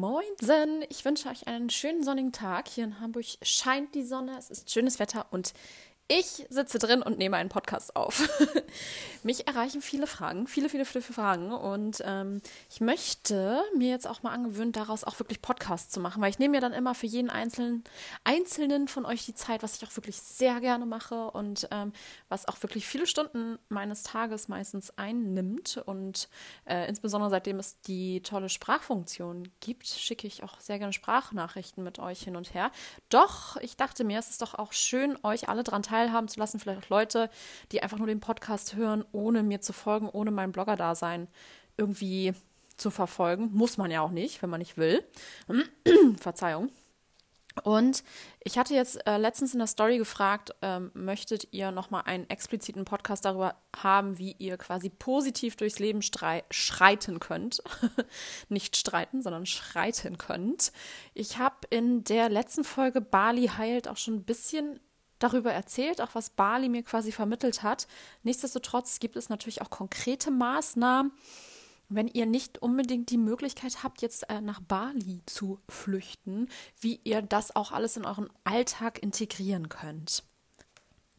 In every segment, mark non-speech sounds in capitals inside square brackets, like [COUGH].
Moinsen! Ich wünsche euch einen schönen sonnigen Tag. Hier in Hamburg scheint die Sonne, es ist schönes Wetter und ich sitze drin und nehme einen Podcast auf. [LAUGHS] Mich erreichen viele Fragen, viele, viele, viele Fragen. Und ähm, ich möchte mir jetzt auch mal angewöhnen, daraus auch wirklich Podcasts zu machen, weil ich nehme mir dann immer für jeden einzelnen, einzelnen von euch die Zeit, was ich auch wirklich sehr gerne mache und ähm, was auch wirklich viele Stunden meines Tages meistens einnimmt. Und äh, insbesondere seitdem es die tolle Sprachfunktion gibt, schicke ich auch sehr gerne Sprachnachrichten mit euch hin und her. Doch, ich dachte mir, es ist doch auch schön, euch alle dran teilzunehmen teilhaben zu lassen, vielleicht auch Leute, die einfach nur den Podcast hören, ohne mir zu folgen, ohne mein Blogger-Dasein irgendwie zu verfolgen. Muss man ja auch nicht, wenn man nicht will. [CLEARS THROAT] Verzeihung. Und ich hatte jetzt äh, letztens in der Story gefragt, ähm, möchtet ihr nochmal einen expliziten Podcast darüber haben, wie ihr quasi positiv durchs Leben schreiten könnt. [LAUGHS] Nicht streiten, sondern schreiten könnt. Ich habe in der letzten Folge Bali heilt auch schon ein bisschen darüber erzählt, auch was Bali mir quasi vermittelt hat. Nichtsdestotrotz gibt es natürlich auch konkrete Maßnahmen, wenn ihr nicht unbedingt die Möglichkeit habt, jetzt äh, nach Bali zu flüchten, wie ihr das auch alles in euren Alltag integrieren könnt.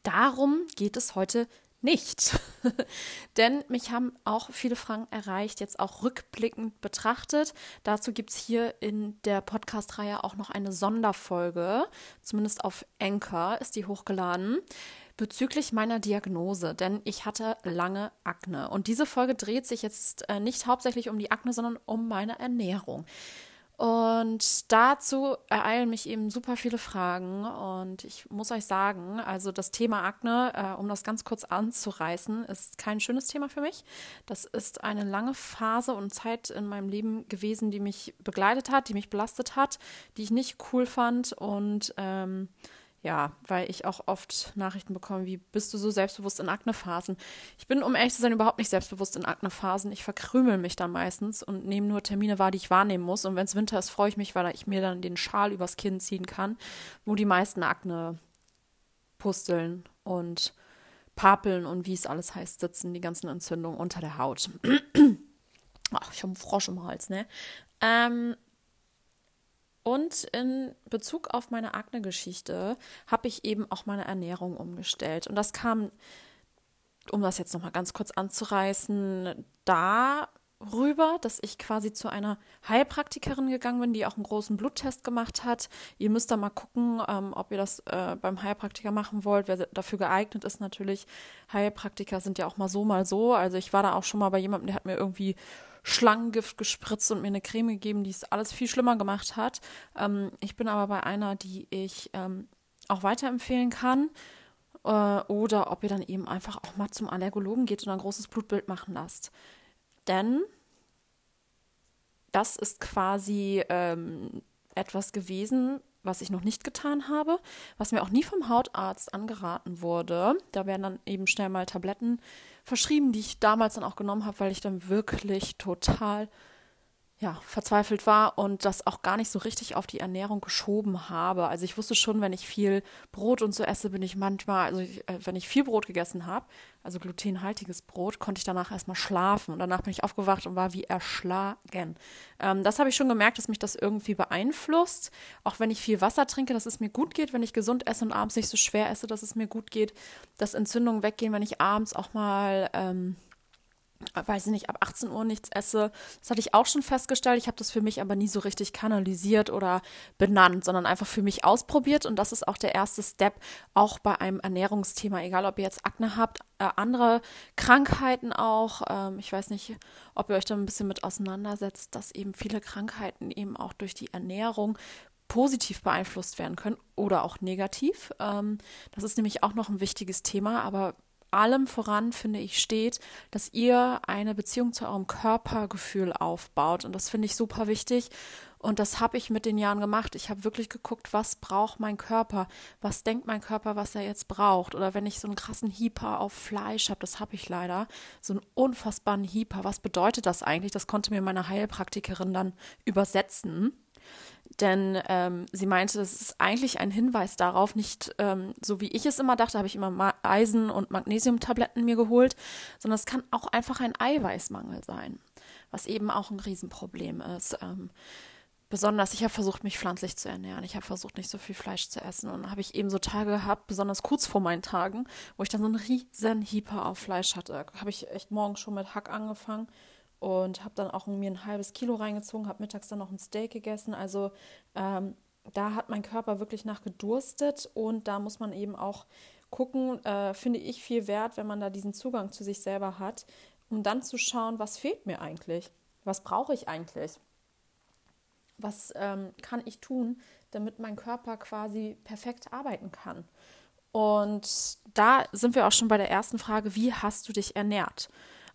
Darum geht es heute nicht. [LAUGHS] Denn mich haben auch viele Fragen erreicht, jetzt auch rückblickend betrachtet. Dazu gibt es hier in der Podcast-Reihe auch noch eine Sonderfolge, zumindest auf Anchor ist die hochgeladen, bezüglich meiner Diagnose. Denn ich hatte lange Akne. Und diese Folge dreht sich jetzt äh, nicht hauptsächlich um die Akne, sondern um meine Ernährung. Und dazu ereilen mich eben super viele Fragen. Und ich muss euch sagen, also das Thema Akne, äh, um das ganz kurz anzureißen, ist kein schönes Thema für mich. Das ist eine lange Phase und Zeit in meinem Leben gewesen, die mich begleitet hat, die mich belastet hat, die ich nicht cool fand. Und ähm, ja, weil ich auch oft Nachrichten bekomme, wie bist du so selbstbewusst in Aknephasen? Ich bin, um ehrlich zu sein, überhaupt nicht selbstbewusst in Aknephasen. Ich verkrümel mich dann meistens und nehme nur Termine wahr, die ich wahrnehmen muss. Und wenn es Winter ist, freue ich mich, weil ich mir dann den Schal übers Kinn ziehen kann, wo die meisten Akne pusteln und Papeln und wie es alles heißt, sitzen, die ganzen Entzündungen unter der Haut. [CLEARS THROAT] Ach, ich habe einen Frosch im Hals, ne? Ähm, und in Bezug auf meine Akne-Geschichte habe ich eben auch meine Ernährung umgestellt. Und das kam, um das jetzt nochmal ganz kurz anzureißen, darüber, dass ich quasi zu einer Heilpraktikerin gegangen bin, die auch einen großen Bluttest gemacht hat. Ihr müsst da mal gucken, ähm, ob ihr das äh, beim Heilpraktiker machen wollt. Wer dafür geeignet ist, natürlich. Heilpraktiker sind ja auch mal so, mal so. Also ich war da auch schon mal bei jemandem, der hat mir irgendwie Schlangengift gespritzt und mir eine Creme gegeben, die es alles viel schlimmer gemacht hat. Ähm, ich bin aber bei einer, die ich ähm, auch weiterempfehlen kann. Äh, oder ob ihr dann eben einfach auch mal zum Allergologen geht und ein großes Blutbild machen lasst. Denn das ist quasi ähm, etwas gewesen, was ich noch nicht getan habe, was mir auch nie vom Hautarzt angeraten wurde. Da werden dann eben schnell mal Tabletten verschrieben, die ich damals dann auch genommen habe, weil ich dann wirklich total ja, verzweifelt war und das auch gar nicht so richtig auf die Ernährung geschoben habe. Also ich wusste schon, wenn ich viel Brot und so esse, bin ich manchmal, also ich, äh, wenn ich viel Brot gegessen habe, also glutenhaltiges Brot, konnte ich danach erstmal schlafen und danach bin ich aufgewacht und war wie erschlagen. Ähm, das habe ich schon gemerkt, dass mich das irgendwie beeinflusst. Auch wenn ich viel Wasser trinke, dass es mir gut geht, wenn ich gesund esse und abends nicht so schwer esse, dass es mir gut geht, dass Entzündungen weggehen, wenn ich abends auch mal ähm, weiß ich nicht, ab 18 Uhr nichts esse. Das hatte ich auch schon festgestellt. Ich habe das für mich aber nie so richtig kanalisiert oder benannt, sondern einfach für mich ausprobiert. Und das ist auch der erste Step, auch bei einem Ernährungsthema, egal ob ihr jetzt Akne habt, äh, andere Krankheiten auch. Ähm, ich weiß nicht, ob ihr euch da ein bisschen mit auseinandersetzt, dass eben viele Krankheiten eben auch durch die Ernährung positiv beeinflusst werden können oder auch negativ. Ähm, das ist nämlich auch noch ein wichtiges Thema, aber allem voran, finde ich, steht, dass ihr eine Beziehung zu eurem Körpergefühl aufbaut. Und das finde ich super wichtig. Und das habe ich mit den Jahren gemacht. Ich habe wirklich geguckt, was braucht mein Körper? Was denkt mein Körper, was er jetzt braucht? Oder wenn ich so einen krassen Hieper auf Fleisch habe, das habe ich leider, so einen unfassbaren Hieper. Was bedeutet das eigentlich? Das konnte mir meine Heilpraktikerin dann übersetzen. Denn ähm, sie meinte, das ist eigentlich ein Hinweis darauf, nicht ähm, so wie ich es immer dachte, habe ich immer Eisen- und Magnesiumtabletten mir geholt, sondern es kann auch einfach ein Eiweißmangel sein, was eben auch ein Riesenproblem ist. Ähm, besonders, ich habe versucht, mich pflanzlich zu ernähren. Ich habe versucht, nicht so viel Fleisch zu essen. Und habe ich eben so Tage gehabt, besonders kurz vor meinen Tagen, wo ich dann so einen riesen Hieper auf Fleisch hatte. Habe ich echt morgens schon mit Hack angefangen und habe dann auch mir ein halbes Kilo reingezogen, habe mittags dann noch ein Steak gegessen. Also ähm, da hat mein Körper wirklich nach gedurstet und da muss man eben auch gucken, äh, finde ich viel wert, wenn man da diesen Zugang zu sich selber hat, um dann zu schauen, was fehlt mir eigentlich, was brauche ich eigentlich was ähm, kann ich tun, damit mein Körper quasi perfekt arbeiten kann. Und da sind wir auch schon bei der ersten Frage, wie hast du dich ernährt,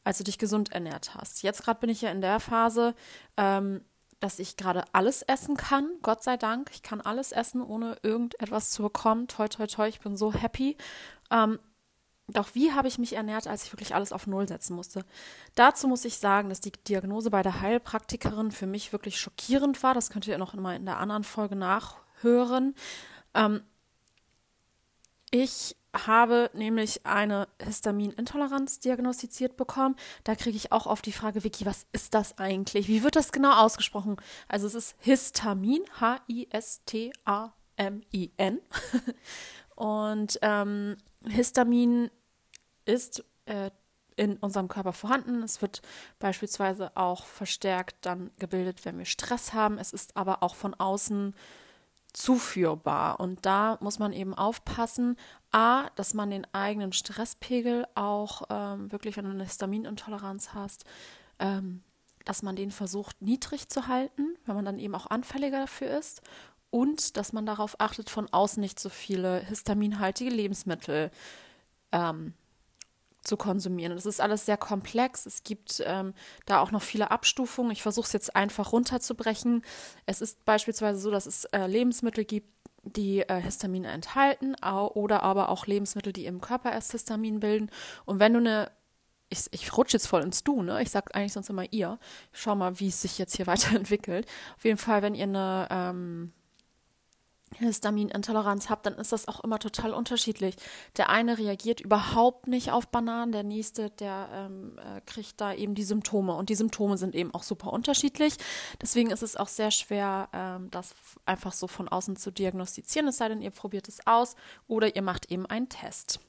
als du dich gesund ernährt hast? Jetzt gerade bin ich ja in der Phase, ähm, dass ich gerade alles essen kann, Gott sei Dank. Ich kann alles essen, ohne irgendetwas zu bekommen. Toi, toi, toi, ich bin so happy. Ähm, doch wie habe ich mich ernährt, als ich wirklich alles auf Null setzen musste? Dazu muss ich sagen, dass die Diagnose bei der Heilpraktikerin für mich wirklich schockierend war. Das könnt ihr noch mal in der anderen Folge nachhören. Ähm, ich habe nämlich eine Histaminintoleranz diagnostiziert bekommen. Da kriege ich auch oft die Frage, Vicky, was ist das eigentlich? Wie wird das genau ausgesprochen? Also es ist Histamin, H-I-S-T-A-M-I-N. [LAUGHS] Und ähm, Histamin ist äh, in unserem Körper vorhanden. Es wird beispielsweise auch verstärkt dann gebildet, wenn wir Stress haben. Es ist aber auch von außen zuführbar. Und da muss man eben aufpassen, a, dass man den eigenen Stresspegel auch ähm, wirklich, wenn du eine Histaminintoleranz hast, ähm, dass man den versucht niedrig zu halten, weil man dann eben auch anfälliger dafür ist und dass man darauf achtet, von außen nicht so viele histaminhaltige Lebensmittel ähm, zu konsumieren. Das ist alles sehr komplex. Es gibt ähm, da auch noch viele Abstufungen. Ich versuche es jetzt einfach runterzubrechen. Es ist beispielsweise so, dass es äh, Lebensmittel gibt, die äh, Histamin enthalten oder aber auch Lebensmittel, die im Körper erst Histamin bilden. Und wenn du eine ich, ich rutsche jetzt voll ins Du, ne? Ich sage eigentlich sonst immer ihr. Schau mal, wie es sich jetzt hier [LAUGHS] weiterentwickelt. Auf jeden Fall, wenn ihr eine ähm, Histaminintoleranz habt, dann ist das auch immer total unterschiedlich. Der eine reagiert überhaupt nicht auf Bananen, der nächste, der ähm, äh, kriegt da eben die Symptome. Und die Symptome sind eben auch super unterschiedlich. Deswegen ist es auch sehr schwer, ähm, das einfach so von außen zu diagnostizieren, es sei denn, ihr probiert es aus oder ihr macht eben einen Test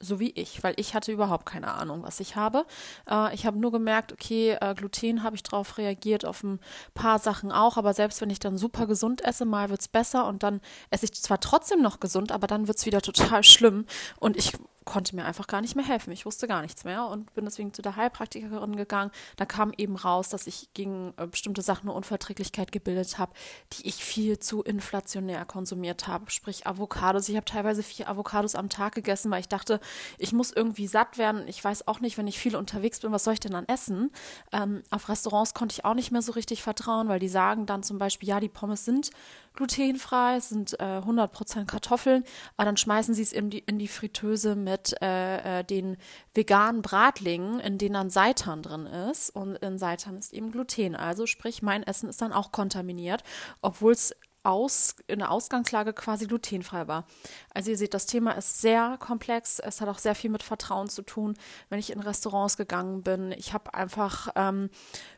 so wie ich, weil ich hatte überhaupt keine Ahnung, was ich habe. Äh, ich habe nur gemerkt, okay, äh, Gluten habe ich drauf reagiert, auf ein paar Sachen auch, aber selbst wenn ich dann super gesund esse, mal wird es besser und dann esse ich zwar trotzdem noch gesund, aber dann wird es wieder [LAUGHS] total schlimm und ich konnte mir einfach gar nicht mehr helfen. Ich wusste gar nichts mehr und bin deswegen zu der Heilpraktikerin gegangen. Da kam eben raus, dass ich gegen äh, bestimmte Sachen eine Unverträglichkeit gebildet habe, die ich viel zu inflationär konsumiert habe. Sprich Avocados. Ich habe teilweise vier Avocados am Tag gegessen, weil ich dachte, ich muss irgendwie satt werden. Ich weiß auch nicht, wenn ich viel unterwegs bin, was soll ich denn dann essen? Ähm, auf Restaurants konnte ich auch nicht mehr so richtig vertrauen, weil die sagen dann zum Beispiel, ja, die Pommes sind glutenfrei, es sind äh, 100% Kartoffeln, aber dann schmeißen sie es in die, in die Fritteuse mit äh, äh, den veganen Bratlingen, in denen dann Seitan drin ist. Und in Seitan ist eben Gluten, also sprich mein Essen ist dann auch kontaminiert, obwohl es aus, in der Ausgangslage quasi glutenfrei war. Also ihr seht, das Thema ist sehr komplex. Es hat auch sehr viel mit Vertrauen zu tun. Wenn ich in Restaurants gegangen bin, ich habe einfach ähm,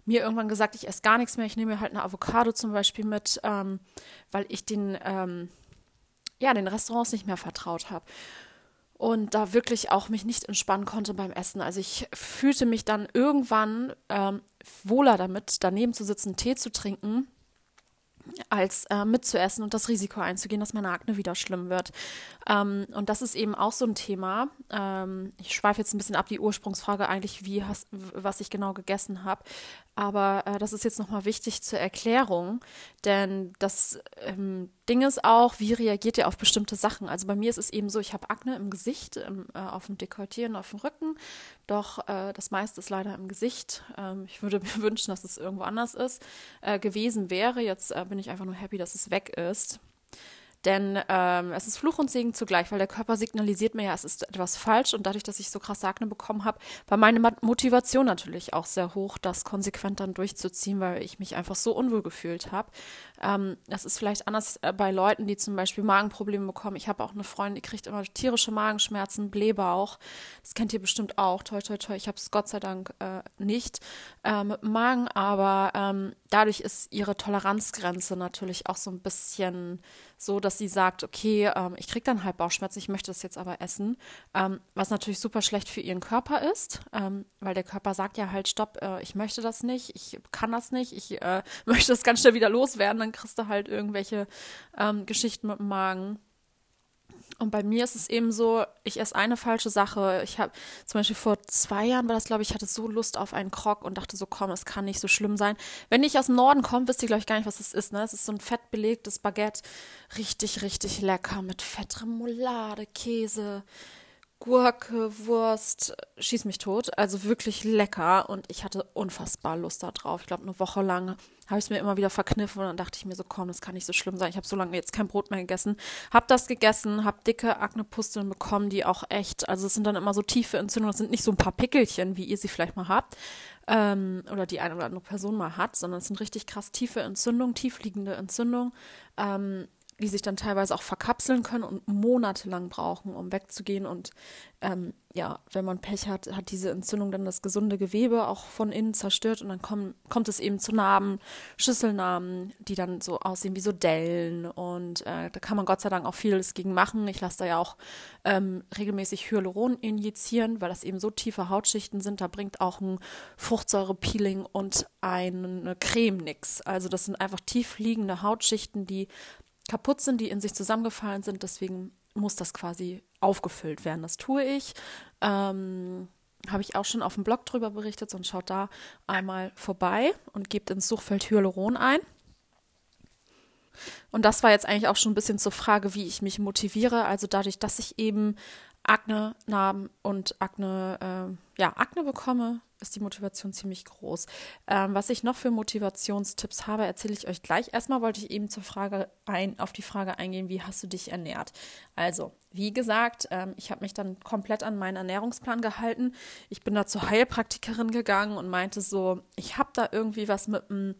mir irgendwann gesagt, ich esse gar nichts mehr. Ich nehme mir halt eine Avocado zum Beispiel mit, ähm, weil ich den, ähm, ja, den Restaurants nicht mehr vertraut habe und da wirklich auch mich nicht entspannen konnte beim Essen. Also ich fühlte mich dann irgendwann ähm, wohler damit, daneben zu sitzen, Tee zu trinken als äh, mitzuessen und das Risiko einzugehen, dass meine Akne wieder schlimm wird. Ähm, und das ist eben auch so ein Thema. Ähm, ich schweife jetzt ein bisschen ab die Ursprungsfrage eigentlich, wie hast, was ich genau gegessen habe. Aber äh, das ist jetzt nochmal wichtig zur Erklärung, denn das ähm, Ding ist auch, wie reagiert ihr auf bestimmte Sachen? Also bei mir ist es eben so, ich habe Akne im Gesicht, im, äh, auf dem Dekolleté auf dem Rücken, doch äh, das meiste ist leider im Gesicht. Ähm, ich würde [LAUGHS] mir wünschen, dass es irgendwo anders ist, äh, gewesen wäre. Jetzt äh, bin ich einfach nur happy, dass es weg ist. Denn ähm, es ist Fluch und Segen zugleich, weil der Körper signalisiert mir ja, es ist etwas falsch. Und dadurch, dass ich so krass Akne bekommen habe, war meine Motivation natürlich auch sehr hoch, das konsequent dann durchzuziehen, weil ich mich einfach so unwohl gefühlt habe. Ähm, das ist vielleicht anders äh, bei Leuten, die zum Beispiel Magenprobleme bekommen. Ich habe auch eine Freundin, die kriegt immer tierische Magenschmerzen, Blähbauch. Das kennt ihr bestimmt auch. Toi, toi, toi. Ich habe es Gott sei Dank äh, nicht äh, mit Magen, aber ähm, dadurch ist ihre Toleranzgrenze natürlich auch so ein bisschen so, dass sie sagt, okay, ähm, ich kriege dann halt Bauchschmerzen, ich möchte das jetzt aber essen, ähm, was natürlich super schlecht für ihren Körper ist, ähm, weil der Körper sagt ja halt, stopp, äh, ich möchte das nicht, ich kann das nicht, ich äh, [LAUGHS] möchte das ganz schnell wieder loswerden, dann kriegst du halt irgendwelche ähm, Geschichten mit dem Magen. Und bei mir ist es eben so, ich esse eine falsche Sache. Ich habe zum Beispiel vor zwei Jahren war das, glaube ich, hatte so Lust auf einen Krog und dachte so, komm, es kann nicht so schlimm sein. Wenn ich aus dem Norden komme, wisst ihr, glaube ich, gar nicht, was es ist. Ne? Es ist so ein fettbelegtes Baguette. Richtig, richtig lecker mit Fettremoulade, Käse, Gurke, Wurst, schieß mich tot. Also wirklich lecker und ich hatte unfassbar Lust darauf. Ich glaube, eine Woche lang habe ich es mir immer wieder verkniffen und dann dachte ich mir so, komm, das kann nicht so schlimm sein. Ich habe so lange jetzt kein Brot mehr gegessen. Habe das gegessen, habe dicke Aknepusteln bekommen, die auch echt, also es sind dann immer so tiefe Entzündungen, das sind nicht so ein paar Pickelchen, wie ihr sie vielleicht mal habt ähm, oder die eine oder andere Person mal hat, sondern es sind richtig krass tiefe Entzündungen, tiefliegende Entzündungen. Ähm, die sich dann teilweise auch verkapseln können und monatelang brauchen, um wegzugehen. Und ähm, ja, wenn man Pech hat, hat diese Entzündung dann das gesunde Gewebe auch von innen zerstört und dann komm, kommt es eben zu Narben, Schüsselnarben, die dann so aussehen wie so Dellen. Und äh, da kann man Gott sei Dank auch vieles gegen machen. Ich lasse da ja auch ähm, regelmäßig Hyaluron injizieren, weil das eben so tiefe Hautschichten sind. Da bringt auch ein Fruchtsäurepeeling und eine Creme nix. Also das sind einfach tief liegende Hautschichten, die kaputt sind, die in sich zusammengefallen sind. Deswegen muss das quasi aufgefüllt werden. Das tue ich. Ähm, Habe ich auch schon auf dem Blog drüber berichtet und schaut da einmal vorbei und gebt ins Suchfeld Hyaluron ein. Und das war jetzt eigentlich auch schon ein bisschen zur Frage, wie ich mich motiviere. Also dadurch, dass ich eben Akne, Narben und Akne, äh, ja, Akne bekomme, ist die Motivation ziemlich groß. Ähm, was ich noch für Motivationstipps habe, erzähle ich euch gleich. Erstmal wollte ich eben zur Frage ein, auf die Frage eingehen, wie hast du dich ernährt? Also, wie gesagt, ähm, ich habe mich dann komplett an meinen Ernährungsplan gehalten. Ich bin da zur Heilpraktikerin gegangen und meinte so, ich habe da irgendwie was mit einem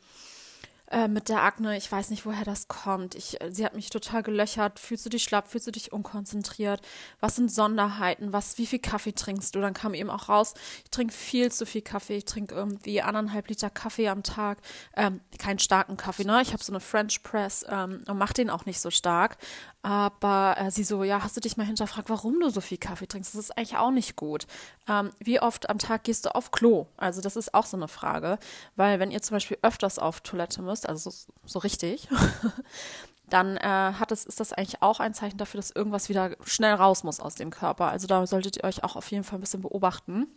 äh, mit der Akne, ich weiß nicht, woher das kommt. Ich, äh, sie hat mich total gelöchert. Fühlst du dich schlapp? Fühlst du dich unkonzentriert? Was sind Sonderheiten? Was, wie viel Kaffee trinkst du? Dann kam eben auch raus, ich trinke viel zu viel Kaffee. Ich trinke irgendwie anderthalb Liter Kaffee am Tag. Ähm, keinen starken Kaffee, ne? Ich habe so eine French Press ähm, und mache den auch nicht so stark. Aber äh, sie so, ja, hast du dich mal hinterfragt, warum du so viel Kaffee trinkst? Das ist eigentlich auch nicht gut. Ähm, wie oft am Tag gehst du auf Klo? Also das ist auch so eine Frage, weil wenn ihr zum Beispiel öfters auf Toilette müsst, also so, so richtig, [LAUGHS] dann äh, hat es, ist das eigentlich auch ein Zeichen dafür, dass irgendwas wieder schnell raus muss aus dem Körper. Also da solltet ihr euch auch auf jeden Fall ein bisschen beobachten.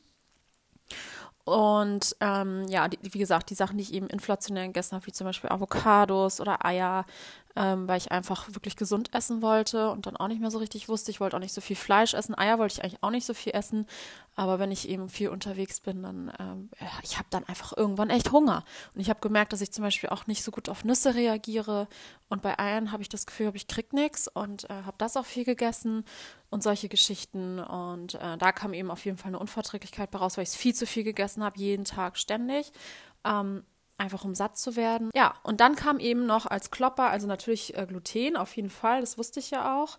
Und ähm, ja, die, wie gesagt, die Sachen, die ich eben inflationär gegessen habe, wie zum Beispiel Avocados oder Eier, ähm, weil ich einfach wirklich gesund essen wollte und dann auch nicht mehr so richtig wusste. Ich wollte auch nicht so viel Fleisch essen. Eier wollte ich eigentlich auch nicht so viel essen. Aber wenn ich eben viel unterwegs bin, dann, ähm, ich habe dann einfach irgendwann echt Hunger. Und ich habe gemerkt, dass ich zum Beispiel auch nicht so gut auf Nüsse reagiere. Und bei Eiern habe ich das Gefühl, ich krieg nichts und äh, habe das auch viel gegessen und solche Geschichten. Und äh, da kam eben auf jeden Fall eine Unverträglichkeit raus, weil ich es viel zu viel gegessen habe, jeden Tag ständig. Ähm, einfach um satt zu werden. Ja, und dann kam eben noch als Klopper, also natürlich äh, Gluten, auf jeden Fall, das wusste ich ja auch.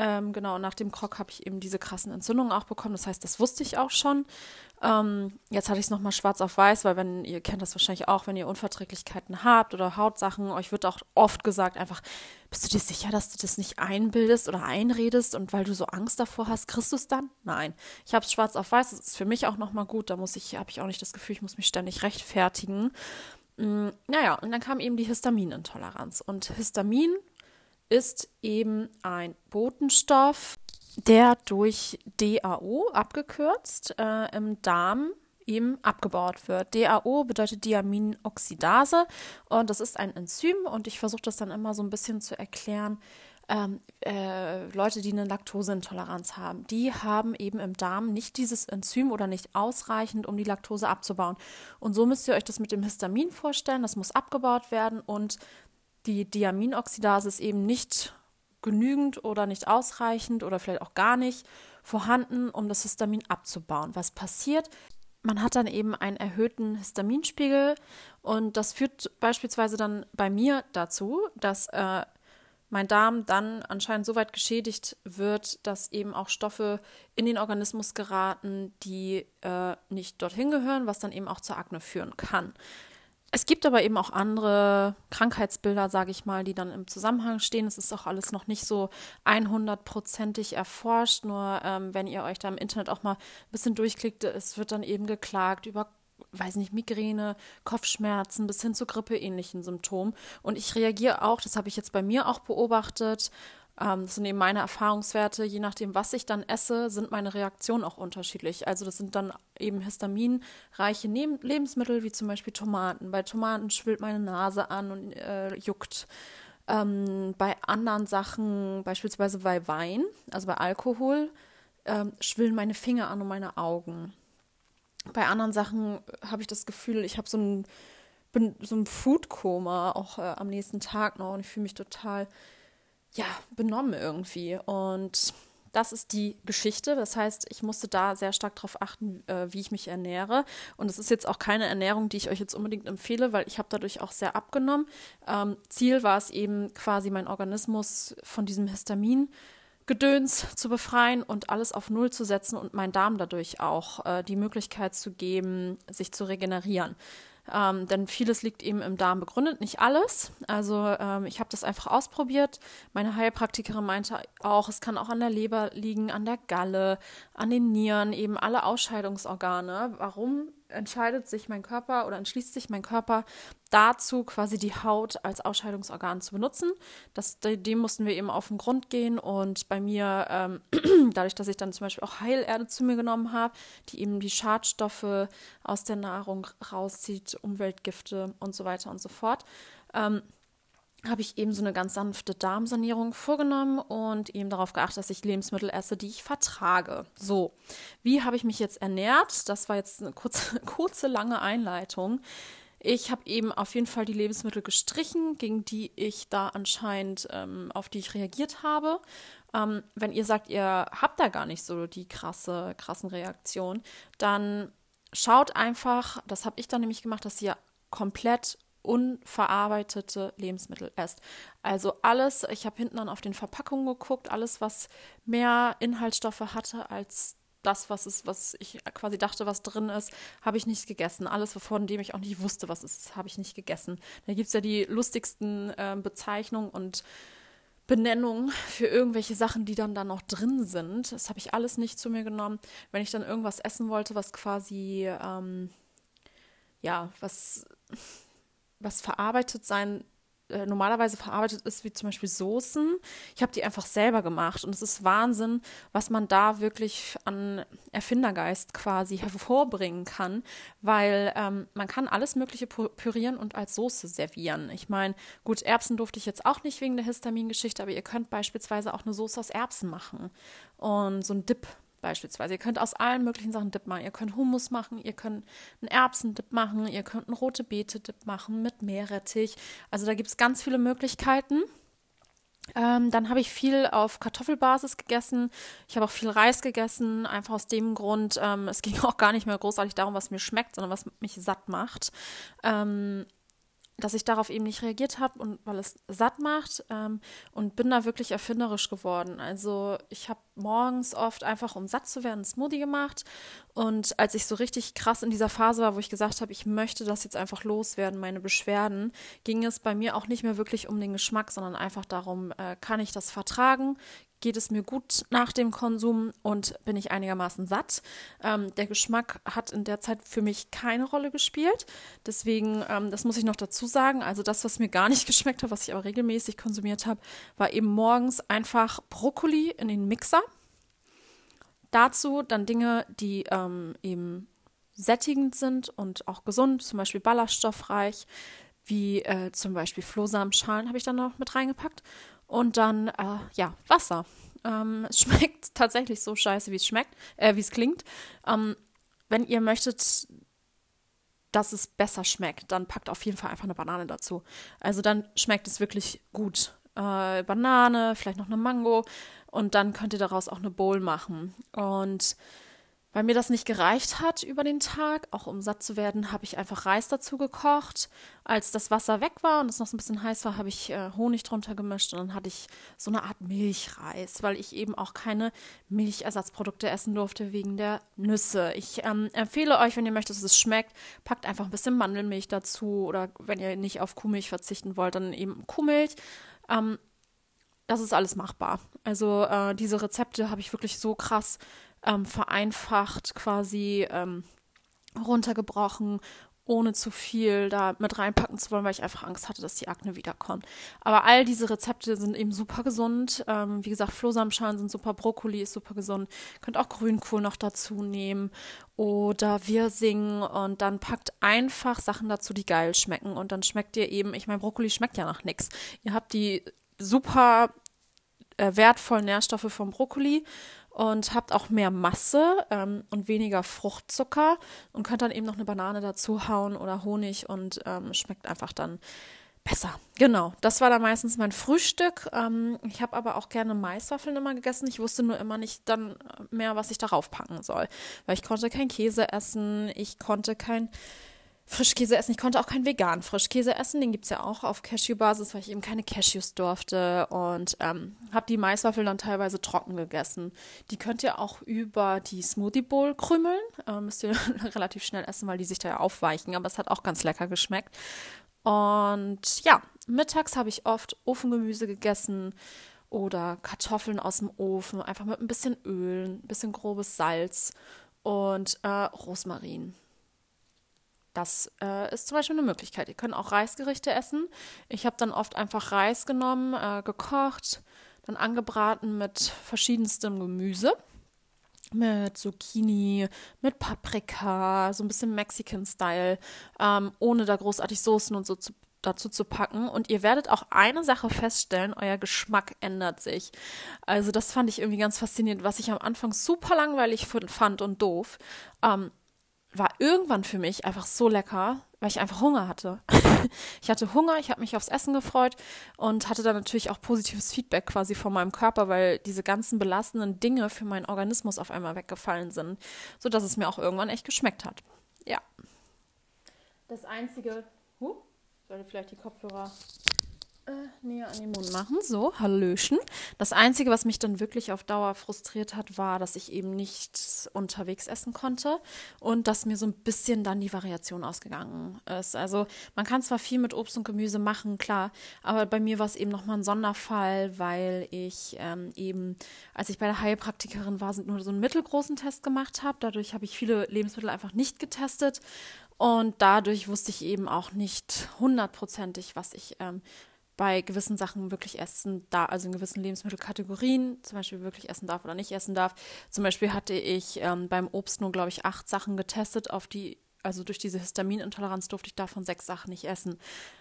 Ähm, genau, und nach dem Krog habe ich eben diese krassen Entzündungen auch bekommen. Das heißt, das wusste ich auch schon. Ähm, jetzt hatte ich es nochmal schwarz auf weiß, weil wenn, ihr kennt das wahrscheinlich auch, wenn ihr Unverträglichkeiten habt oder Hautsachen, euch wird auch oft gesagt, einfach, bist du dir sicher, dass du das nicht einbildest oder einredest und weil du so Angst davor hast, kriegst du es dann? Nein. Ich habe es schwarz auf weiß, das ist für mich auch nochmal gut. Da muss ich, habe ich auch nicht das Gefühl, ich muss mich ständig rechtfertigen. Mm, naja, und dann kam eben die Histaminintoleranz. Und Histamin ist eben ein Botenstoff, der durch DAO abgekürzt äh, im Darm eben abgebaut wird. DAO bedeutet Diaminoxidase und das ist ein Enzym und ich versuche das dann immer so ein bisschen zu erklären, ähm, äh, Leute, die eine Laktoseintoleranz haben, die haben eben im Darm nicht dieses Enzym oder nicht ausreichend, um die Laktose abzubauen. Und so müsst ihr euch das mit dem Histamin vorstellen. Das muss abgebaut werden und die Diaminoxidase ist eben nicht genügend oder nicht ausreichend oder vielleicht auch gar nicht vorhanden, um das Histamin abzubauen. Was passiert? Man hat dann eben einen erhöhten Histaminspiegel und das führt beispielsweise dann bei mir dazu, dass äh, mein Darm dann anscheinend so weit geschädigt wird, dass eben auch Stoffe in den Organismus geraten, die äh, nicht dorthin gehören, was dann eben auch zur Akne führen kann. es gibt aber eben auch andere Krankheitsbilder, sage ich mal, die dann im Zusammenhang stehen. Es ist auch alles noch nicht so 100%ig erforscht. Nur ähm, wenn ihr euch da im Internet auch mal ein bisschen durchklickt, es wird dann eben geklagt über, weiß nicht, Migräne, Kopfschmerzen bis hin zu grippeähnlichen Symptomen. Und ich reagiere auch, das habe ich jetzt bei mir auch beobachtet, ähm, das sind eben meine Erfahrungswerte. Je nachdem, was ich dann esse, sind meine Reaktionen auch unterschiedlich. Also das sind dann eben histaminreiche Neb Lebensmittel, wie zum Beispiel Tomaten. Bei Tomaten schwillt meine Nase an und äh, juckt. Ähm, bei anderen Sachen, beispielsweise bei Wein, also bei Alkohol, ähm, schwillen meine Finger an und meine Augen. Bei anderen Sachen habe ich das Gefühl, ich habe so ein, bin so ein Foodkoma auch äh, am nächsten Tag noch und ich fühle mich total ja, benommen irgendwie. Und das ist die Geschichte. Das heißt, ich musste da sehr stark darauf achten, äh, wie ich mich ernähre. Und es ist jetzt auch keine Ernährung, die ich euch jetzt unbedingt empfehle, weil ich habe dadurch auch sehr abgenommen. Ähm, Ziel war es eben quasi, meinen Organismus von diesem Histamin Gedöns zu befreien und alles auf Null zu setzen und meinen Darm dadurch auch äh, die Möglichkeit zu geben, sich zu regenerieren. Ähm, denn vieles liegt eben im Darm begründet, nicht alles. Also ähm, ich habe das einfach ausprobiert. Meine Heilpraktikerin meinte auch, es kann auch an der Leber liegen, an der Galle, an den Nieren, eben alle Ausscheidungsorgane. Warum entscheidet sich mein Körper oder entschließt sich mein Körper dazu, quasi die Haut als Ausscheidungsorgan zu benutzen. Das, dem mussten wir eben auf den Grund gehen und bei mir, ähm, dadurch, dass ich dann zum Beispiel auch Heilerde zu mir genommen habe, die eben die Schadstoffe aus der Nahrung rauszieht, Umweltgifte und so weiter und so fort, ähm, habe ich eben so eine ganz sanfte Darmsanierung vorgenommen und eben darauf geachtet, dass ich Lebensmittel esse, die ich vertrage. So, wie habe ich mich jetzt ernährt? Das war jetzt eine kurze, [LAUGHS] kurze lange Einleitung. Ich habe eben auf jeden Fall die Lebensmittel gestrichen, gegen die ich da anscheinend, ähm, auf die ich reagiert habe. Ähm, wenn ihr sagt, ihr habt da gar nicht so die krasse, krassen Reaktionen, dann schaut einfach, das habe ich dann nämlich gemacht, dass ihr komplett unverarbeitete Lebensmittel esst. Also alles, ich habe hinten dann auf den Verpackungen geguckt, alles, was mehr Inhaltsstoffe hatte als das, was es, was ich quasi dachte, was drin ist, habe ich nicht gegessen. Alles, von dem ich auch nicht wusste, was ist, habe ich nicht gegessen. Da gibt es ja die lustigsten äh, Bezeichnungen und Benennungen für irgendwelche Sachen, die dann da noch drin sind. Das habe ich alles nicht zu mir genommen. Wenn ich dann irgendwas essen wollte, was quasi, ähm, ja, was was verarbeitet sein, äh, normalerweise verarbeitet ist, wie zum Beispiel Soßen. Ich habe die einfach selber gemacht und es ist Wahnsinn, was man da wirklich an Erfindergeist quasi hervorbringen kann, weil ähm, man kann alles Mögliche pürieren und als Soße servieren. Ich meine, gut, Erbsen durfte ich jetzt auch nicht wegen der Histamingeschichte, aber ihr könnt beispielsweise auch eine Soße aus Erbsen machen und so ein Dip beispielsweise. Ihr könnt aus allen möglichen Sachen Dip machen. Ihr könnt Hummus machen, ihr könnt einen Erbsendip machen, ihr könnt einen rote Beete Dip machen mit Meerrettich. Also da gibt es ganz viele Möglichkeiten. Ähm, dann habe ich viel auf Kartoffelbasis gegessen. Ich habe auch viel Reis gegessen, einfach aus dem Grund, ähm, es [LAUGHS] ging auch gar nicht mehr großartig darum, was mir schmeckt, sondern was mich satt macht. Ähm, dass ich darauf eben nicht reagiert habe und weil es satt macht ähm, und bin da wirklich erfinderisch geworden. Also ich habe morgens oft einfach, um satt zu werden, einen Smoothie gemacht und als ich so richtig krass in dieser Phase war, wo ich gesagt habe, ich möchte das jetzt einfach loswerden, meine Beschwerden, ging es bei mir auch nicht mehr wirklich um den Geschmack, sondern einfach darum, äh, kann ich das vertragen, geht es mir gut nach dem Konsum und bin ich einigermaßen satt. Ähm, der Geschmack hat in der Zeit für mich keine Rolle gespielt. Deswegen, ähm, das muss ich noch dazu sagen. Also das, was mir gar nicht [LAUGHS] geschmeckt hat, was ich aber regelmäßig konsumiert habe, war eben morgens einfach Brokkoli in den Mixer. Dazu dann Dinge, die ähm, eben sättigend sind und auch gesund, zum Beispiel ballaststoffreich, wie äh, zum Beispiel Flohsamenschalen habe ich dann noch mit reingepackt und dann, äh, ja, Wasser. Ähm, [LAUGHS] es schmeckt tatsächlich so scheiße, wie es schmeckt, äh, wie es klingt. Ähm, wenn ihr möchtet, dass es besser schmeckt, dann packt auf jeden Fall einfach eine Banane dazu. Also dann schmeckt es wirklich gut. Äh, Banane, vielleicht noch eine Mango und dann könnt ihr daraus auch eine Bowl machen. Und weil mir das nicht gereicht hat über den Tag, auch um satt zu werden, habe ich einfach Reis dazu gekocht. Als das Wasser weg war und es noch so ein bisschen heiß war, habe ich äh, Honig drunter gemischt und dann hatte ich so eine Art Milchreis, weil ich eben auch keine Milchersatzprodukte essen durfte wegen der Nüsse. Ich ähm, empfehle euch, wenn ihr möchtet, dass es schmeckt, packt einfach ein bisschen Mandelmilch dazu oder wenn ihr nicht auf Kuhmilch verzichten wollt, dann eben Kuhmilch. Ähm, das ist alles machbar. Also äh, diese Rezepte habe ich wirklich so krass ähm, vereinfacht quasi ähm, runtergebrochen, ohne zu viel da mit reinpacken zu wollen, weil ich einfach Angst hatte, dass die Akne wiederkommt. Aber all diese Rezepte sind eben super gesund. Ähm, wie gesagt, Flohsamenschalen sind super, Brokkoli ist super gesund. Könnt auch Grünkohl noch dazu nehmen oder Wirsing und dann packt einfach Sachen dazu, die geil schmecken und dann schmeckt ihr eben, ich meine, Brokkoli schmeckt ja nach nichts. Ihr habt die super äh, wertvollen Nährstoffe vom Brokkoli und habt auch mehr Masse ähm, und weniger Fruchtzucker und könnt dann eben noch eine Banane dazu hauen oder Honig und ähm, schmeckt einfach dann besser. Genau, das war dann meistens mein Frühstück. Ähm, ich habe aber auch gerne Maiswaffeln immer gegessen. Ich wusste nur immer nicht dann mehr, was ich darauf packen soll, weil ich konnte kein Käse essen, ich konnte kein Frischkäse essen. Ich konnte auch keinen veganen Frischkäse essen. Den gibt es ja auch auf Cashew-Basis, weil ich eben keine Cashews durfte. Und ähm, habe die Maiswaffeln dann teilweise trocken gegessen. Die könnt ihr auch über die Smoothie Bowl krümeln. Ähm, müsst ihr [LAUGHS] relativ schnell essen, weil die sich da ja aufweichen. Aber es hat auch ganz lecker geschmeckt. Und ja, mittags habe ich oft Ofengemüse gegessen oder Kartoffeln aus dem Ofen. Einfach mit ein bisschen Öl, ein bisschen grobes Salz und äh, Rosmarin. Das äh, ist zum Beispiel eine Möglichkeit. Ihr könnt auch Reisgerichte essen. Ich habe dann oft einfach Reis genommen, äh, gekocht, dann angebraten mit verschiedenstem Gemüse. Mit Zucchini, mit Paprika, so ein bisschen Mexican-Style, ähm, ohne da großartig Soßen und so zu, dazu zu packen. Und ihr werdet auch eine Sache feststellen, euer Geschmack ändert sich. Also das fand ich irgendwie ganz faszinierend, was ich am Anfang super langweilig fand und doof. Ähm, war irgendwann für mich einfach so lecker, weil ich einfach Hunger hatte. [LAUGHS] ich hatte Hunger, ich habe mich aufs Essen gefreut und hatte dann natürlich auch positives Feedback quasi von meinem Körper, weil diese ganzen belastenden Dinge für meinen Organismus auf einmal weggefallen sind, sodass es mir auch irgendwann echt geschmeckt hat. Ja. Das einzige, huh, sollte vielleicht die Kopfhörer äh, näher an den Mund machen. So, Hallöchen. Das Einzige, was mich dann wirklich auf Dauer frustriert hat, war, dass ich eben nicht unterwegs essen konnte und dass mir so ein bisschen dann die Variation ausgegangen ist. Also man kann zwar viel mit Obst und Gemüse machen, klar, aber bei mir war es eben nochmal ein Sonderfall, weil ich ähm, eben, als ich bei der Heilpraktikerin war, nur so einen mittelgroßen Test gemacht habe. Dadurch habe ich viele Lebensmittel einfach nicht getestet und dadurch wusste ich eben auch nicht hundertprozentig, was ich ähm, bei gewissen Sachen wirklich essen darf, also in gewissen Lebensmittelkategorien zum Beispiel wirklich essen darf oder nicht essen darf. Zum Beispiel hatte ich ähm, beim Obst nur, glaube ich, acht Sachen getestet, auf die, also durch diese Histaminintoleranz durfte ich davon sechs Sachen nicht essen.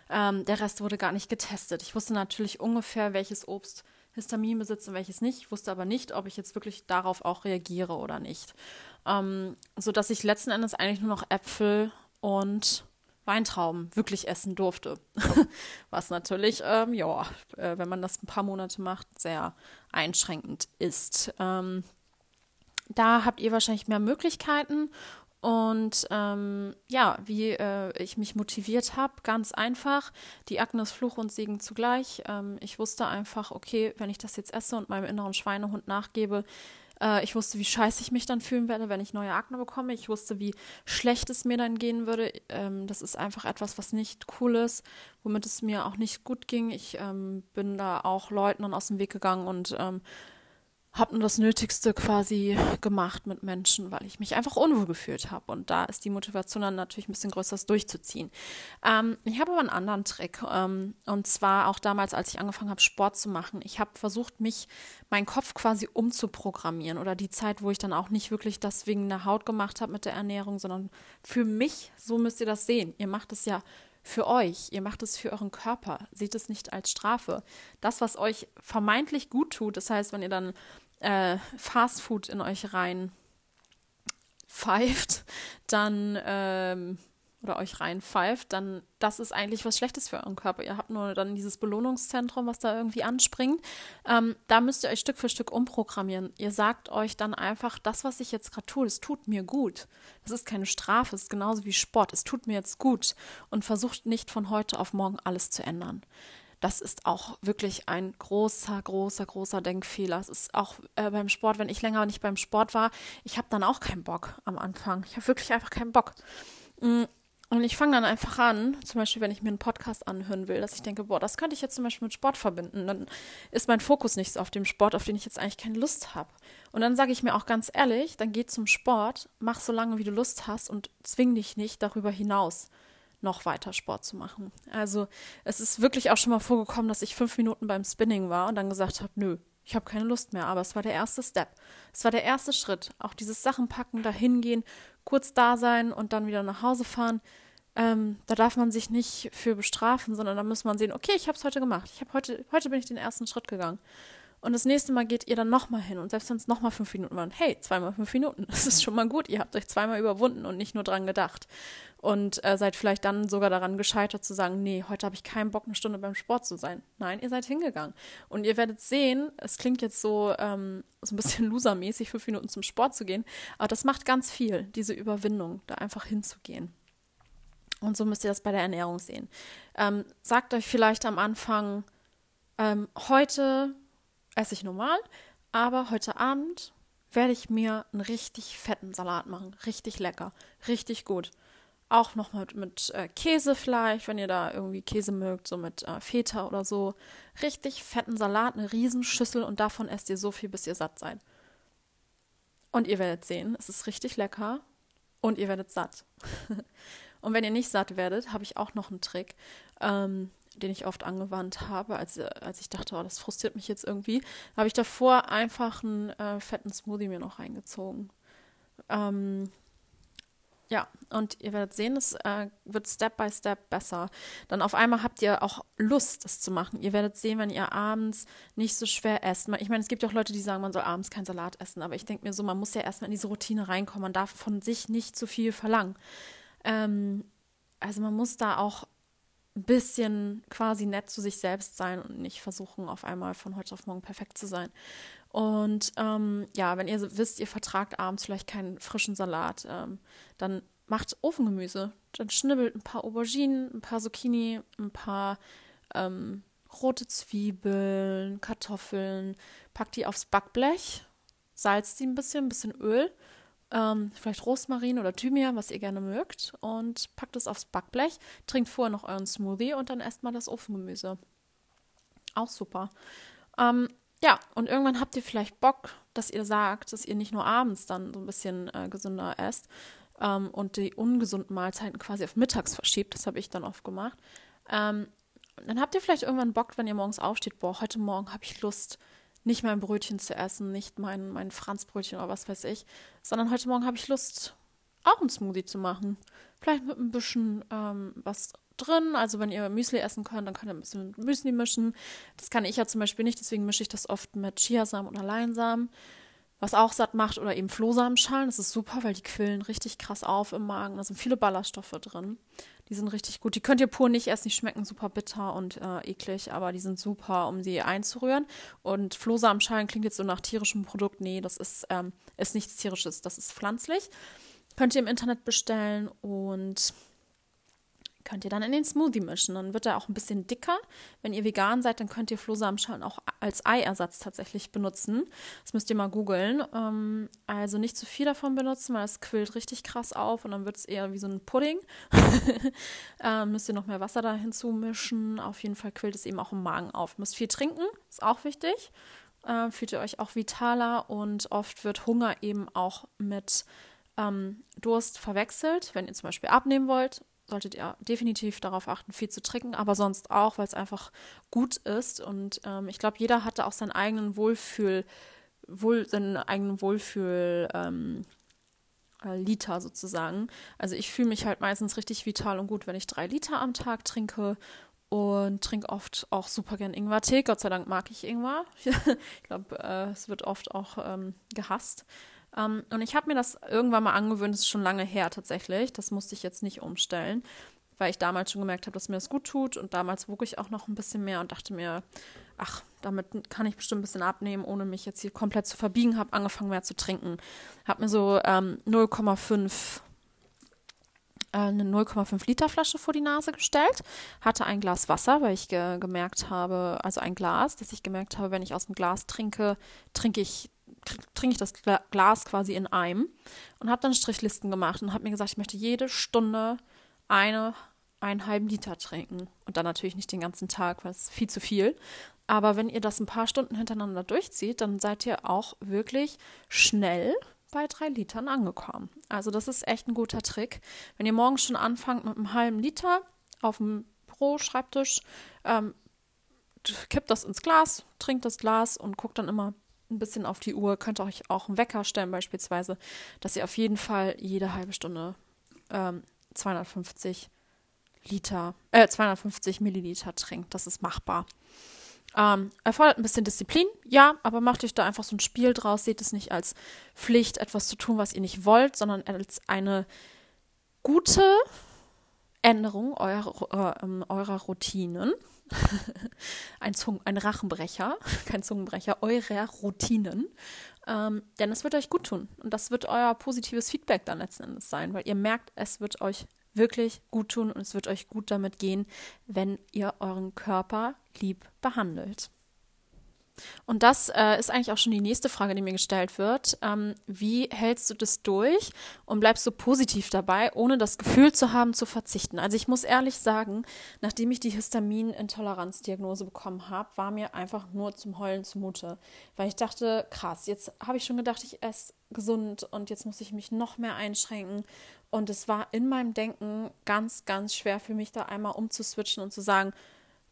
Ähm, der Rest wurde gar nicht getestet. Ich wusste natürlich ungefähr, welches Obst Histamin besitzt und welches nicht. Ich wusste aber nicht, ob ich jetzt wirklich darauf auch reagiere oder nicht. Ähm, sodass ich letzten Endes eigentlich nur noch Äpfel und Weintrauben wirklich essen durfte. [LAUGHS] Was natürlich, ähm, ja, äh, wenn man das ein paar Monate macht, sehr einschränkend ist. Ähm, da habt ihr wahrscheinlich mehr Möglichkeiten. Und ähm, ja, wie äh, ich mich motiviert habe, ganz einfach. Die Akne ist Fluch und Segen zugleich. Ähm, ich wusste einfach, okay, wenn ich das jetzt esse und meinem inneren Schweinehund nachgebe, äh, ich wusste, wie scheiße ich mich dann fühlen werde, wenn ich neue Akne bekomme. Ich wusste, wie schlecht es mir dann gehen würde. Ähm, das ist einfach etwas, was nicht cool ist, womit es mir auch nicht gut ging. Ich ähm, bin da auch Leuten dann aus dem Weg gegangen und ähm, habe nur das Nötigste quasi gemacht mit Menschen, weil ich mich einfach unwohl gefühlt habe. Und da ist die Motivation dann natürlich ein bisschen größer, das durchzuziehen. Ähm, ich habe aber einen anderen Trick. Ähm, und zwar auch damals, als ich angefangen habe, Sport zu machen. Ich habe versucht, mich, meinen Kopf quasi umzuprogrammieren. Oder die Zeit, wo ich dann auch nicht wirklich das wegen der Haut gemacht habe mit der Ernährung, sondern für mich, so müsst ihr das sehen. Ihr macht es ja für euch. Ihr macht es für euren Körper. Seht es nicht als Strafe. Das, was euch vermeintlich gut tut, das heißt, wenn ihr dann äh, Fastfood in euch rein pfeift, dann ähm, oder euch reinpfeift, dann das ist eigentlich was Schlechtes für euren Körper. Ihr habt nur dann dieses Belohnungszentrum, was da irgendwie anspringt. Ähm, da müsst ihr euch Stück für Stück umprogrammieren. Ihr sagt euch dann einfach, das, was ich jetzt gerade tue, das tut mir gut. Das ist keine Strafe, es ist genauso wie Sport. Es tut mir jetzt gut. Und versucht nicht von heute auf morgen alles zu ändern. Das ist auch wirklich ein großer, großer, großer Denkfehler. Es ist auch äh, beim Sport, wenn ich länger nicht beim Sport war, ich habe dann auch keinen Bock am Anfang. Ich habe wirklich einfach keinen Bock. Mm, und ich fange dann einfach an, zum Beispiel, wenn ich mir einen Podcast anhören will, dass ich denke, boah, das könnte ich jetzt zum Beispiel mit Sport verbinden. Dann ist mein Fokus nicht auf dem Sport, auf den ich jetzt eigentlich keine Lust habe. Und dann sage ich mir auch ganz ehrlich, dann geh zum Sport, mach so lange, wie du Lust hast und zwing dich nicht darüber hinaus noch weiter Sport zu machen. Also es ist wirklich auch schon mal vorgekommen, dass ich fünf Minuten beim Spinning war und dann gesagt habe, nö, ich habe keine Lust mehr. Aber es war der erste Step. Es war der erste Schritt. Auch dieses Sachen packen, dahin gehen, kurz da sein und dann wieder nach Hause fahren. Ähm, da darf man sich nicht für bestrafen, sondern da muss man sehen, okay, ich habe es heute gemacht. Ich habe heute, heute bin ich den ersten Schritt gegangen. Und das nächste Mal geht ihr dann nochmal hin. Und selbst wenn es nochmal fünf Minuten waren, hey, zweimal fünf Minuten, [LAUGHS] das ist schon mal gut. Ihr habt euch zweimal überwunden und nicht nur dran gedacht. Und äh, seid vielleicht dann sogar daran gescheitert zu sagen, nee, heute habe ich keinen Bock, eine Stunde beim Sport zu sein. Nein, ihr seid hingegangen. Und ihr werdet sehen, es klingt jetzt so, ähm, so ein bisschen [LAUGHS] losermäßig, fünf Minuten zum Sport zu gehen. Aber das macht ganz viel, diese Überwindung, da einfach hinzugehen. Und so müsst ihr das bei der Ernährung sehen. Ähm, sagt euch vielleicht am Anfang, ähm, heute esse ich normal, aber heute Abend werde ich mir einen richtig fetten Salat machen. Richtig lecker, richtig gut. Auch noch mit, mit äh, Käse vielleicht, wenn ihr da irgendwie Käse mögt, so mit äh, Feta oder so. Richtig fetten Salat, eine Riesenschüssel und davon esst ihr so viel, bis ihr satt seid. Und ihr werdet sehen, es ist richtig lecker und ihr werdet satt. [LAUGHS] und wenn ihr nicht satt werdet, habe ich auch noch einen Trick. Ähm, den ich oft angewandt habe, als, als ich dachte, oh, das frustriert mich jetzt irgendwie, habe ich davor einfach einen äh, fetten Smoothie mir noch reingezogen. Ähm, ja, und ihr werdet sehen, es äh, wird Step by Step besser. Dann auf einmal habt ihr auch Lust, das zu machen. Ihr werdet sehen, wenn ihr abends nicht so schwer esst. Ich meine, es gibt ja auch Leute, die sagen, man soll abends keinen Salat essen, aber ich denke mir so, man muss ja erstmal in diese Routine reinkommen. Man darf von sich nicht zu viel verlangen. Ähm, also man muss da auch bisschen quasi nett zu sich selbst sein und nicht versuchen, auf einmal von heute auf morgen perfekt zu sein. Und ähm, ja, wenn ihr wisst, ihr vertragt abends vielleicht keinen frischen Salat, ähm, dann macht Ofengemüse. Dann schnibbelt ein paar Auberginen, ein paar Zucchini, ein paar ähm, rote Zwiebeln, Kartoffeln, packt die aufs Backblech, salzt die ein bisschen, ein bisschen Öl ähm, vielleicht Rosmarin oder Thymian, was ihr gerne mögt, und packt es aufs Backblech, trinkt vorher noch euren Smoothie und dann esst mal das Ofengemüse. Auch super. Ähm, ja, und irgendwann habt ihr vielleicht Bock, dass ihr sagt, dass ihr nicht nur abends dann so ein bisschen äh, gesünder esst ähm, und die ungesunden Mahlzeiten quasi auf mittags verschiebt. Das habe ich dann oft gemacht. Ähm, dann habt ihr vielleicht irgendwann Bock, wenn ihr morgens aufsteht, boah, heute Morgen habe ich Lust, nicht mein Brötchen zu essen, nicht mein, mein Franzbrötchen oder was weiß ich, sondern heute Morgen habe ich Lust, auch einen Smoothie zu machen. Vielleicht mit ein bisschen ähm, was drin. Also wenn ihr Müsli essen könnt, dann könnt ihr ein bisschen Müsli mischen. Das kann ich ja zum Beispiel nicht, deswegen mische ich das oft mit Chiasamen oder Leinsamen. Was auch satt macht oder eben Flohsamenschalen. Das ist super, weil die quillen richtig krass auf im Magen. Da sind viele Ballaststoffe drin. Die sind richtig gut. Die könnt ihr pur nicht essen. Die schmecken super bitter und äh, eklig, aber die sind super, um sie einzurühren. Und Flohsamenschalen klingt jetzt so nach tierischem Produkt. Nee, das ist, ähm, ist nichts tierisches. Das ist pflanzlich. Könnt ihr im Internet bestellen und könnt ihr dann in den Smoothie mischen. Dann wird er auch ein bisschen dicker. Wenn ihr vegan seid, dann könnt ihr Flohsamenschalen auch als Eiersatz tatsächlich benutzen. Das müsst ihr mal googeln. Ähm, also nicht zu viel davon benutzen, weil es quillt richtig krass auf und dann wird es eher wie so ein Pudding. [LAUGHS] ähm, müsst ihr noch mehr Wasser da hinzumischen. Auf jeden Fall quillt es eben auch im Magen auf. Müsst viel trinken, ist auch wichtig. Äh, fühlt ihr euch auch vitaler und oft wird Hunger eben auch mit ähm, Durst verwechselt. Wenn ihr zum Beispiel abnehmen wollt, solltet ihr definitiv darauf achten, viel zu trinken, aber sonst auch, weil es einfach gut ist. Und ähm, ich glaube, jeder hatte auch seinen eigenen Wohlfühl, wohl, seinen eigenen Wohlfühl. Ähm, äh, Liter sozusagen. Also ich fühle mich halt meistens richtig vital und gut, wenn ich drei Liter am Tag trinke und trinke oft auch super gern Ingwer-Tee. Gott sei Dank mag ich Ingwer. [LAUGHS] ich glaube, äh, es wird oft auch ähm, gehasst. Ähm, und ich habe mir das irgendwann mal angewöhnt, das ist schon lange her tatsächlich. Das musste ich jetzt nicht umstellen, weil ich damals schon gemerkt habe, dass mir das gut tut. Und damals wog ich auch noch ein bisschen mehr und dachte mir, ach, damit kann ich bestimmt ein bisschen abnehmen, ohne mich jetzt hier komplett zu verbiegen. Habe angefangen mehr zu trinken. Habe mir so ähm, 0,5 äh, eine 0,5 Liter Flasche vor die Nase gestellt, hatte ein Glas Wasser, weil ich ge gemerkt habe, also ein Glas, dass ich gemerkt habe, wenn ich aus dem Glas trinke, trinke ich trinke ich das Glas quasi in einem und habe dann Strichlisten gemacht und habe mir gesagt, ich möchte jede Stunde eine einen halben Liter trinken und dann natürlich nicht den ganzen Tag, weil es viel zu viel. Aber wenn ihr das ein paar Stunden hintereinander durchzieht, dann seid ihr auch wirklich schnell bei drei Litern angekommen. Also das ist echt ein guter Trick. Wenn ihr morgens schon anfangt mit einem halben Liter auf dem Büro-Schreibtisch, ähm, kippt das ins Glas, trinkt das Glas und guckt dann immer ein bisschen auf die Uhr. Könnt ihr euch auch einen Wecker stellen beispielsweise, dass ihr auf jeden Fall jede halbe Stunde ähm, 250 Liter, äh, 250 Milliliter trinkt. Das ist machbar. Ähm, erfordert ein bisschen Disziplin, ja, aber macht euch da einfach so ein Spiel draus. Seht es nicht als Pflicht, etwas zu tun, was ihr nicht wollt, sondern als eine gute Änderung eurer, äh, eurer Routinen. [LAUGHS] ein, Zung ein Rachenbrecher, [LAUGHS] kein Zungenbrecher, eurer Routinen. Ähm, denn es wird euch gut tun. Und das wird euer positives Feedback dann letzten Endes sein, weil ihr merkt, es wird euch wirklich gut tun und es wird euch gut damit gehen, wenn ihr euren Körper lieb behandelt. Und das äh, ist eigentlich auch schon die nächste Frage, die mir gestellt wird. Ähm, wie hältst du das durch und bleibst du positiv dabei, ohne das Gefühl zu haben, zu verzichten? Also ich muss ehrlich sagen, nachdem ich die Histaminintoleranzdiagnose bekommen habe, war mir einfach nur zum Heulen zumute. Weil ich dachte, krass, jetzt habe ich schon gedacht, ich esse gesund und jetzt muss ich mich noch mehr einschränken. Und es war in meinem Denken ganz, ganz schwer für mich, da einmal umzuswitchen und zu sagen,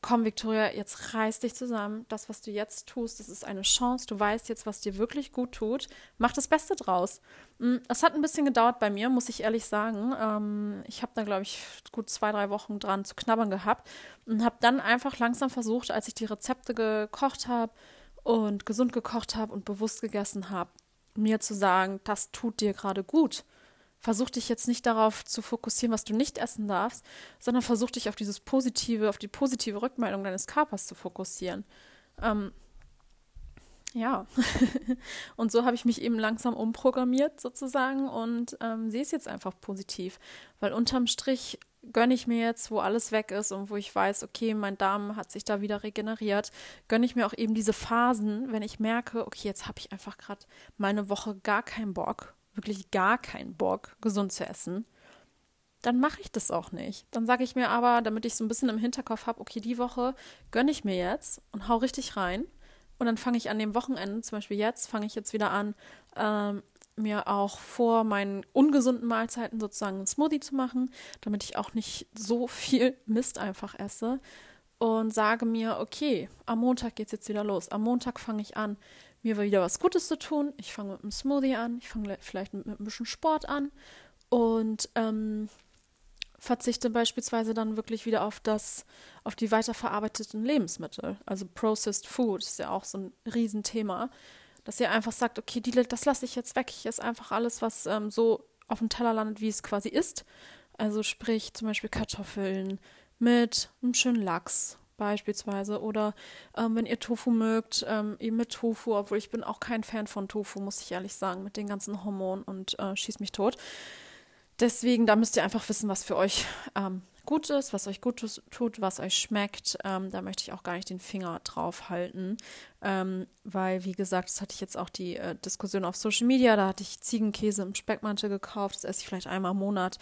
komm, Victoria, jetzt reiß dich zusammen. Das, was du jetzt tust, das ist eine Chance. Du weißt jetzt, was dir wirklich gut tut. Mach das Beste draus. Mm, es hat ein bisschen gedauert bei mir, muss ich ehrlich sagen. Ähm, ich habe da, glaube ich, gut zwei, drei Wochen dran zu knabbern gehabt und habe dann einfach langsam versucht, als ich die Rezepte gekocht habe und gesund gekocht habe und bewusst gegessen habe, mir zu sagen, das tut dir gerade gut versuch dich jetzt nicht darauf zu fokussieren, was du nicht essen darfst, sondern versuch dich auf dieses positive, auf die positive Rückmeldung deines Körpers zu fokussieren. Ähm, ja, [LAUGHS] und so habe ich mich eben langsam umprogrammiert sozusagen und ähm, sehe es jetzt einfach positiv, weil unterm Strich gönne ich mir jetzt, wo alles weg ist und wo ich weiß, okay, mein Darm hat sich da wieder regeneriert, gönne ich mir auch eben diese Phasen, wenn ich merke, okay, jetzt habe ich einfach gerade meine Woche gar keinen Bock wirklich gar keinen Bock, gesund zu essen, dann mache ich das auch nicht. Dann sage ich mir aber, damit ich so ein bisschen im Hinterkopf habe, okay, die Woche gönne ich mir jetzt und hau richtig rein. Und dann fange ich an dem Wochenende, zum Beispiel jetzt, fange ich jetzt wieder an, ähm, mir auch vor meinen ungesunden Mahlzeiten sozusagen einen Smoothie zu machen, damit ich auch nicht so viel Mist einfach esse. Und sage mir, okay, am Montag geht es jetzt wieder los. Am Montag fange ich an, mir wieder was Gutes zu tun. Ich fange mit einem Smoothie an, ich fange vielleicht mit, mit, ein bisschen Sport an und ähm, verzichte beispielsweise dann wirklich wieder auf das, auf die weiterverarbeiteten Lebensmittel. Also Processed Food ist ja auch so ein Riesenthema, dass ihr einfach sagt, okay, die, das lasse ich jetzt weg. Ich esse einfach alles, was ähm, so auf dem Teller landet, wie es quasi ist. Also sprich zum Beispiel Kartoffeln mit einem schönen Lachs beispielsweise. Oder ähm, wenn ihr Tofu mögt, ähm, eben mit Tofu, obwohl ich bin auch kein Fan von Tofu, muss ich ehrlich sagen, mit den ganzen Hormonen und äh, schieß mich tot. Deswegen, da müsst ihr einfach wissen, was für euch ähm, gut ist, was euch gut tut, was euch schmeckt. Ähm, da möchte ich auch gar nicht den Finger drauf halten, ähm, weil, wie gesagt, das hatte ich jetzt auch die äh, Diskussion auf Social Media. Da hatte ich Ziegenkäse im Speckmantel gekauft. Das esse ich vielleicht einmal im Monat.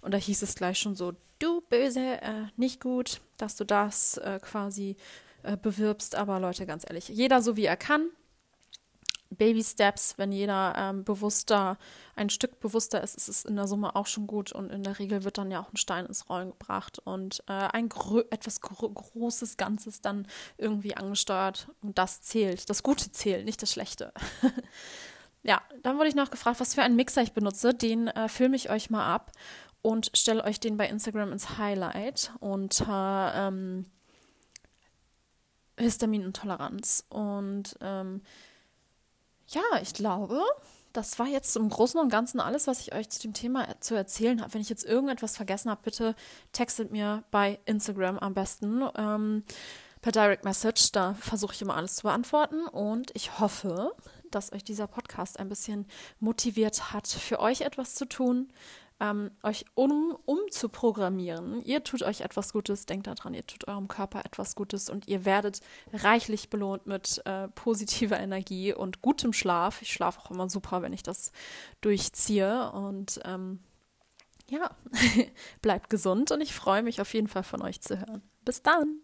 Und da hieß es gleich schon so: Du böse, äh, nicht gut, dass du das äh, quasi äh, bewirbst. Aber Leute, ganz ehrlich, jeder so wie er kann. Baby Steps, wenn jeder ähm, bewusster, ein Stück bewusster ist, ist es in der Summe auch schon gut und in der Regel wird dann ja auch ein Stein ins Rollen gebracht und äh, ein etwas gro großes Ganzes dann irgendwie angesteuert und das zählt. Das Gute zählt, nicht das Schlechte. [LAUGHS] ja, dann wurde ich noch gefragt, was für einen Mixer ich benutze. Den äh, filme ich euch mal ab und stelle euch den bei Instagram ins Highlight unter ähm, Histaminintoleranz und ähm, ja, ich glaube, das war jetzt im Großen und Ganzen alles, was ich euch zu dem Thema zu erzählen habe. Wenn ich jetzt irgendetwas vergessen habe, bitte textet mir bei Instagram am besten. Ähm, per Direct Message, da versuche ich immer alles zu beantworten und ich hoffe, dass euch dieser Podcast ein bisschen motiviert hat, für euch etwas zu tun, ähm, euch um, umzuprogrammieren. Ihr tut euch etwas Gutes, denkt daran, ihr tut eurem Körper etwas Gutes und ihr werdet reichlich belohnt mit äh, positiver Energie und gutem Schlaf. Ich schlafe auch immer super, wenn ich das durchziehe und ähm, ja, [LAUGHS] bleibt gesund und ich freue mich auf jeden Fall von euch zu hören. Bis dann!